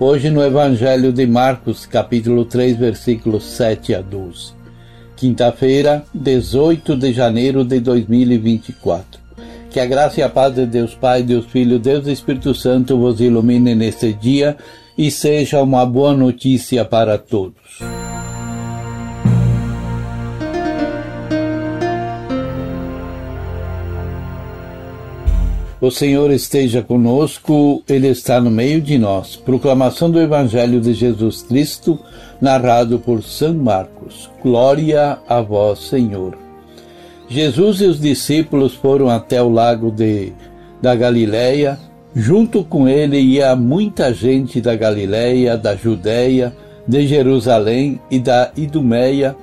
hoje no Evangelho de Marcos, capítulo 3, versículos 7 a 12. Quinta-feira, 18 de janeiro de 2024. Que a graça e a paz de Deus Pai, Deus Filho, Deus Espírito Santo vos ilumine neste dia e seja uma boa notícia para todos. O Senhor esteja conosco, Ele está no meio de nós. Proclamação do Evangelho de Jesus Cristo, narrado por São Marcos. Glória a vós, Senhor. Jesus e os discípulos foram até o lago de, da Galileia. Junto com ele ia muita gente da Galileia, da Judéia, de Jerusalém e da Idumeia,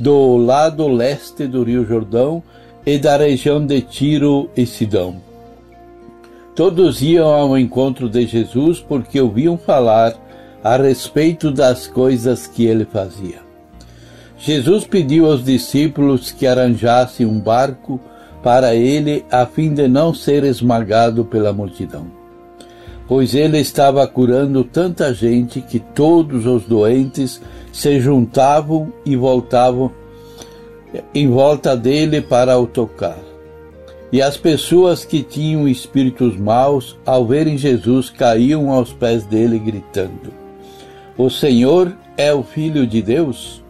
do lado leste do Rio Jordão e da região de Tiro e Sidão Todos iam ao encontro de Jesus porque ouviam falar a respeito das coisas que ele fazia. Jesus pediu aos discípulos que arranjassem um barco para ele a fim de não ser esmagado pela multidão. Pois ele estava curando tanta gente que todos os doentes se juntavam e voltavam em volta dele para o tocar. E as pessoas que tinham espíritos maus, ao verem Jesus, caíam aos pés dele, gritando: O Senhor é o Filho de Deus?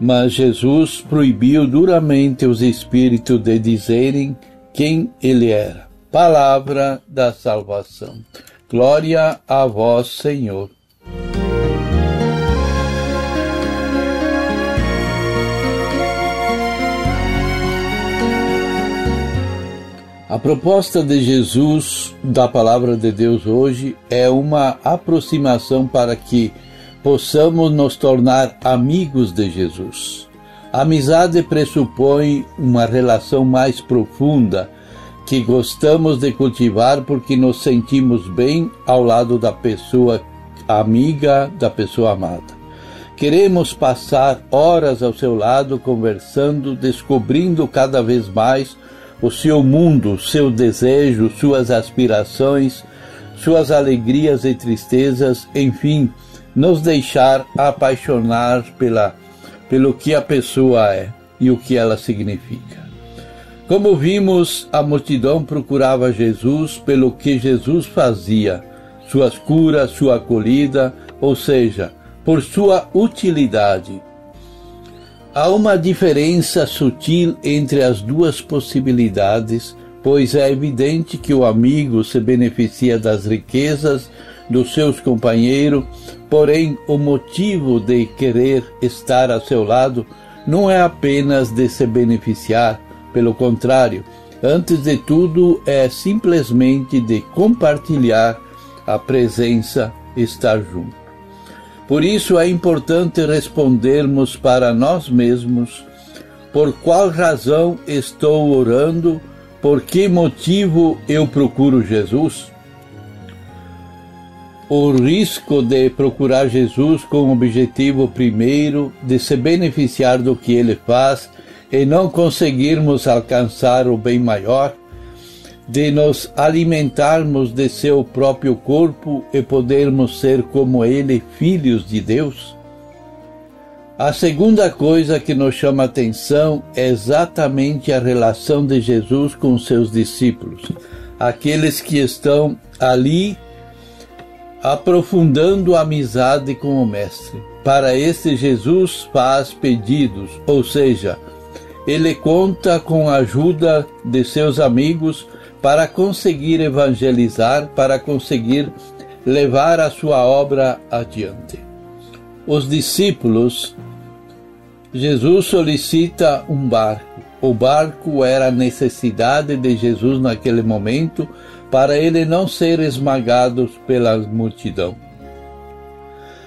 Mas Jesus proibiu duramente os espíritos de dizerem quem ele era. Palavra da salvação. Glória a vós, Senhor. A proposta de Jesus da palavra de Deus hoje é uma aproximação para que possamos nos tornar amigos de Jesus. A amizade pressupõe uma relação mais profunda que gostamos de cultivar porque nos sentimos bem ao lado da pessoa amiga, da pessoa amada. Queremos passar horas ao seu lado conversando, descobrindo cada vez mais o seu mundo, seu desejo, suas aspirações, suas alegrias e tristezas, enfim, nos deixar apaixonar pela, pelo que a pessoa é e o que ela significa. Como vimos, a multidão procurava Jesus pelo que Jesus fazia, suas curas, sua acolhida, ou seja, por sua utilidade, Há uma diferença sutil entre as duas possibilidades, pois é evidente que o amigo se beneficia das riquezas dos seus companheiros, porém o motivo de querer estar ao seu lado não é apenas de se beneficiar, pelo contrário, antes de tudo é simplesmente de compartilhar a presença, estar junto. Por isso é importante respondermos para nós mesmos por qual razão estou orando, por que motivo eu procuro Jesus. O risco de procurar Jesus com o objetivo primeiro de se beneficiar do que ele faz e não conseguirmos alcançar o bem maior de nos alimentarmos de seu próprio corpo e podermos ser como ele, filhos de Deus? A segunda coisa que nos chama atenção é exatamente a relação de Jesus com seus discípulos, aqueles que estão ali aprofundando a amizade com o Mestre. Para esse Jesus faz pedidos, ou seja, ele conta com a ajuda de seus amigos para conseguir evangelizar, para conseguir levar a sua obra adiante. Os discípulos, Jesus solicita um barco. O barco era a necessidade de Jesus naquele momento para ele não ser esmagado pela multidão.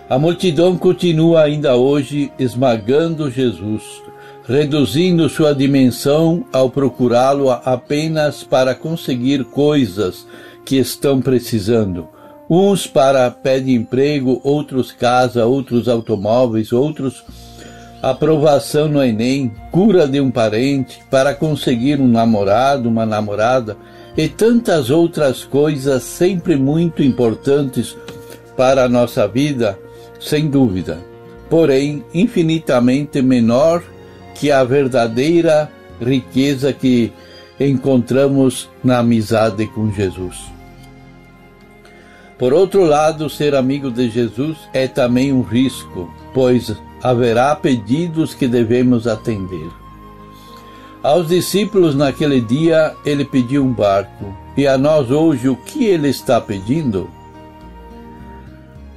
A multidão continua ainda hoje esmagando Jesus, reduzindo sua dimensão ao procurá-lo apenas para conseguir coisas que estão precisando. Uns para pé de emprego, outros casa, outros automóveis, outros aprovação no Enem, cura de um parente, para conseguir um namorado, uma namorada e tantas outras coisas sempre muito importantes para a nossa vida sem dúvida, porém infinitamente menor que a verdadeira riqueza que encontramos na amizade com Jesus. Por outro lado, ser amigo de Jesus é também um risco, pois haverá pedidos que devemos atender. Aos discípulos naquele dia ele pediu um barco, e a nós hoje o que ele está pedindo?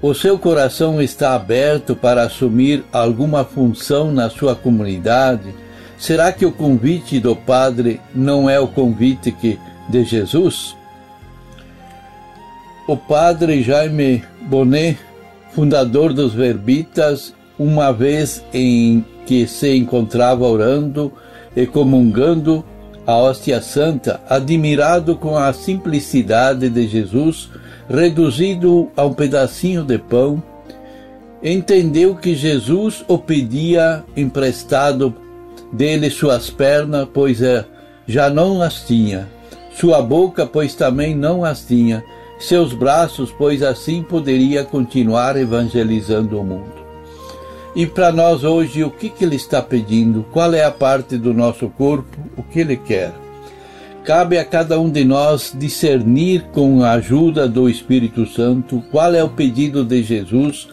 O seu coração está aberto para assumir alguma função na sua comunidade? Será que o convite do Padre não é o convite que, de Jesus? O Padre Jaime Bonet, fundador dos Verbitas, uma vez em que se encontrava orando e comungando a hóstia santa, admirado com a simplicidade de Jesus, reduzido a um pedacinho de pão, entendeu que Jesus o pedia emprestado dele suas pernas, pois é, já não as tinha, sua boca, pois também não as tinha, seus braços, pois assim poderia continuar evangelizando o mundo. E para nós hoje, o que, que ele está pedindo? Qual é a parte do nosso corpo? O que ele quer? Cabe a cada um de nós discernir com a ajuda do Espírito Santo qual é o pedido de Jesus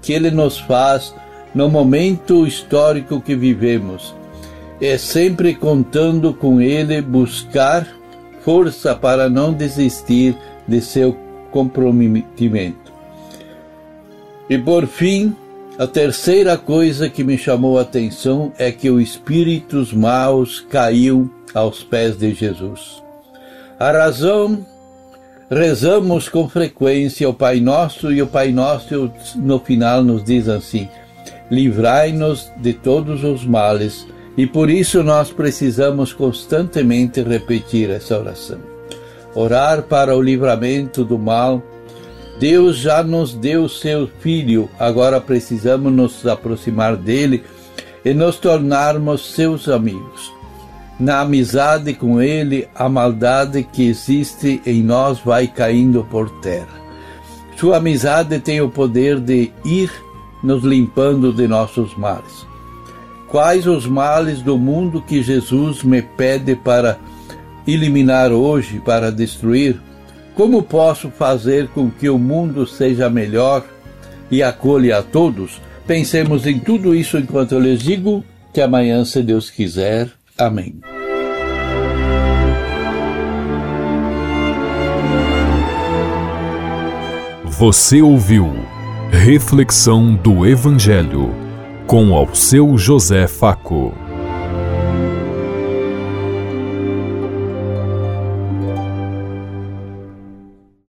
que ele nos faz no momento histórico que vivemos. É sempre contando com ele buscar força para não desistir de seu comprometimento. E por fim, a terceira coisa que me chamou a atenção é que os espíritos maus caíam aos pés de Jesus. A razão, rezamos com frequência o Pai Nosso e o Pai Nosso no final nos diz assim: livrai-nos de todos os males. E por isso nós precisamos constantemente repetir essa oração. Orar para o livramento do mal. Deus já nos deu seu Filho, agora precisamos nos aproximar dele e nos tornarmos seus amigos. Na amizade com Ele, a maldade que existe em nós vai caindo por terra. Sua amizade tem o poder de ir nos limpando de nossos males. Quais os males do mundo que Jesus me pede para eliminar hoje, para destruir? Como posso fazer com que o mundo seja melhor e acolha a todos? Pensemos em tudo isso enquanto eu lhes digo que amanhã, se Deus quiser, Amém. Você ouviu Reflexão do Evangelho com ao seu José Faco.